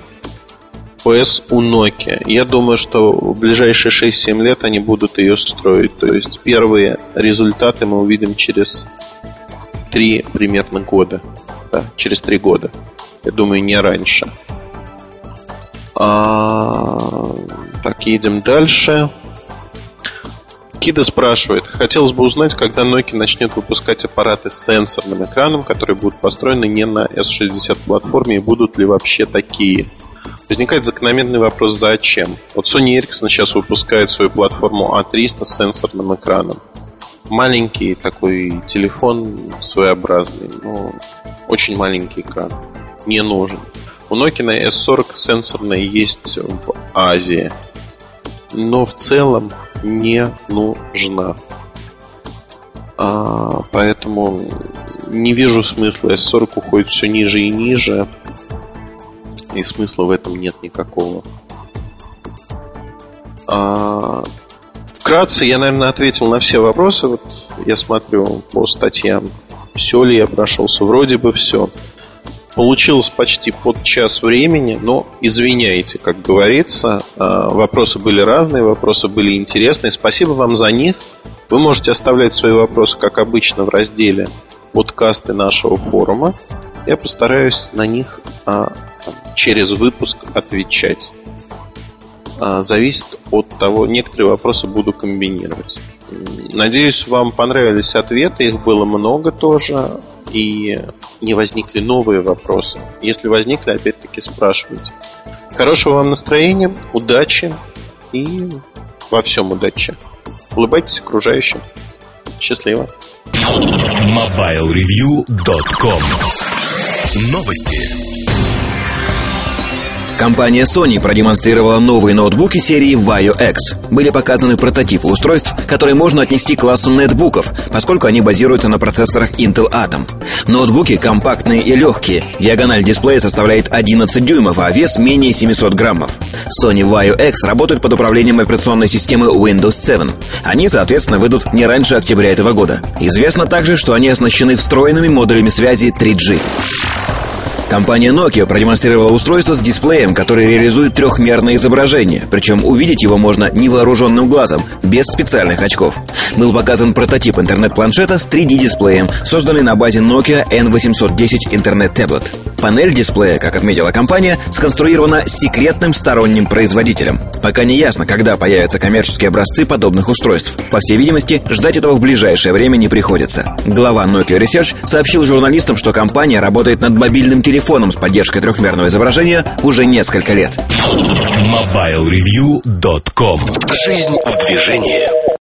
ОС у Nokia? Я думаю, что в ближайшие 6-7 лет они будут ее строить. То есть первые результаты мы увидим через 3 примерно года. Да, через 3 года. Я думаю, не раньше. А, так, едем дальше. Кида спрашивает, хотелось бы узнать, когда Nokia начнет выпускать аппараты с сенсорным экраном, которые будут построены не на S60 платформе, и будут ли вообще такие? Возникает закономерный вопрос, зачем? Вот Sony Ericsson сейчас выпускает свою платформу A300 с сенсорным экраном. Маленький такой телефон своеобразный, но очень маленький экран. Не нужен. У Nokia на S40 сенсорная есть в Азии. Но в целом не нужна. А, поэтому не вижу смысла. S40 уходит все ниже и ниже. И смысла в этом нет никакого. А, вкратце я, наверное, ответил на все вопросы. Вот я смотрю по статьям, все ли я прошелся. Вроде бы все. Получилось почти под час времени, но извиняйте, как говорится. А, вопросы были разные, вопросы были интересные. Спасибо вам за них. Вы можете оставлять свои вопросы, как обычно, в разделе подкасты нашего форума. Я постараюсь на них а, через выпуск отвечать. А, зависит от того, некоторые вопросы буду комбинировать. Надеюсь, вам понравились ответы, их было много тоже и не возникли новые вопросы. Если возникли, опять-таки спрашивайте. Хорошего вам настроения, удачи и во всем удачи. Улыбайтесь окружающим. Счастливо. MobileReview.com Новости. Компания Sony продемонстрировала новые ноутбуки серии Vaio X. Были показаны прототипы устройств, которые можно отнести к классу нетбуков, поскольку они базируются на процессорах Intel Atom. Ноутбуки компактные и легкие. Диагональ дисплея составляет 11 дюймов, а вес менее 700 граммов. Sony Vaio X работают под управлением операционной системы Windows 7. Они, соответственно, выйдут не раньше октября этого года. Известно также, что они оснащены встроенными модулями связи 3G. Компания Nokia продемонстрировала устройство с дисплеем, который реализует трехмерное изображение, причем увидеть его можно невооруженным глазом, без специальных очков. Был показан прототип интернет-планшета с 3D-дисплеем, созданный на базе Nokia N810 Internet Tablet. Панель дисплея, как отметила компания, сконструирована секретным сторонним производителем. Пока не ясно, когда появятся коммерческие образцы подобных устройств. По всей видимости, ждать этого в ближайшее время не приходится. Глава Nokia Research сообщил журналистам, что компания работает над мобильным телефоном телефоном с поддержкой трехмерного изображения уже несколько лет. MobileReview.com Жизнь в движении